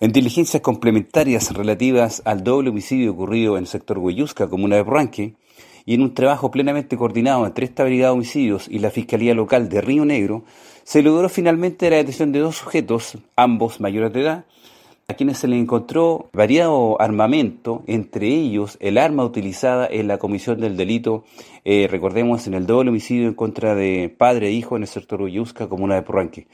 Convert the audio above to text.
En diligencias complementarias relativas al doble homicidio ocurrido en el sector Hueyusca, comuna de Porranque, y en un trabajo plenamente coordinado entre esta Brigada de Homicidios y la Fiscalía Local de Río Negro, se logró finalmente la detención de dos sujetos, ambos mayores de edad, a quienes se les encontró variado armamento, entre ellos el arma utilizada en la comisión del delito, eh, recordemos, en el doble homicidio en contra de padre e hijo en el sector Hueyusca, comuna de Porranque.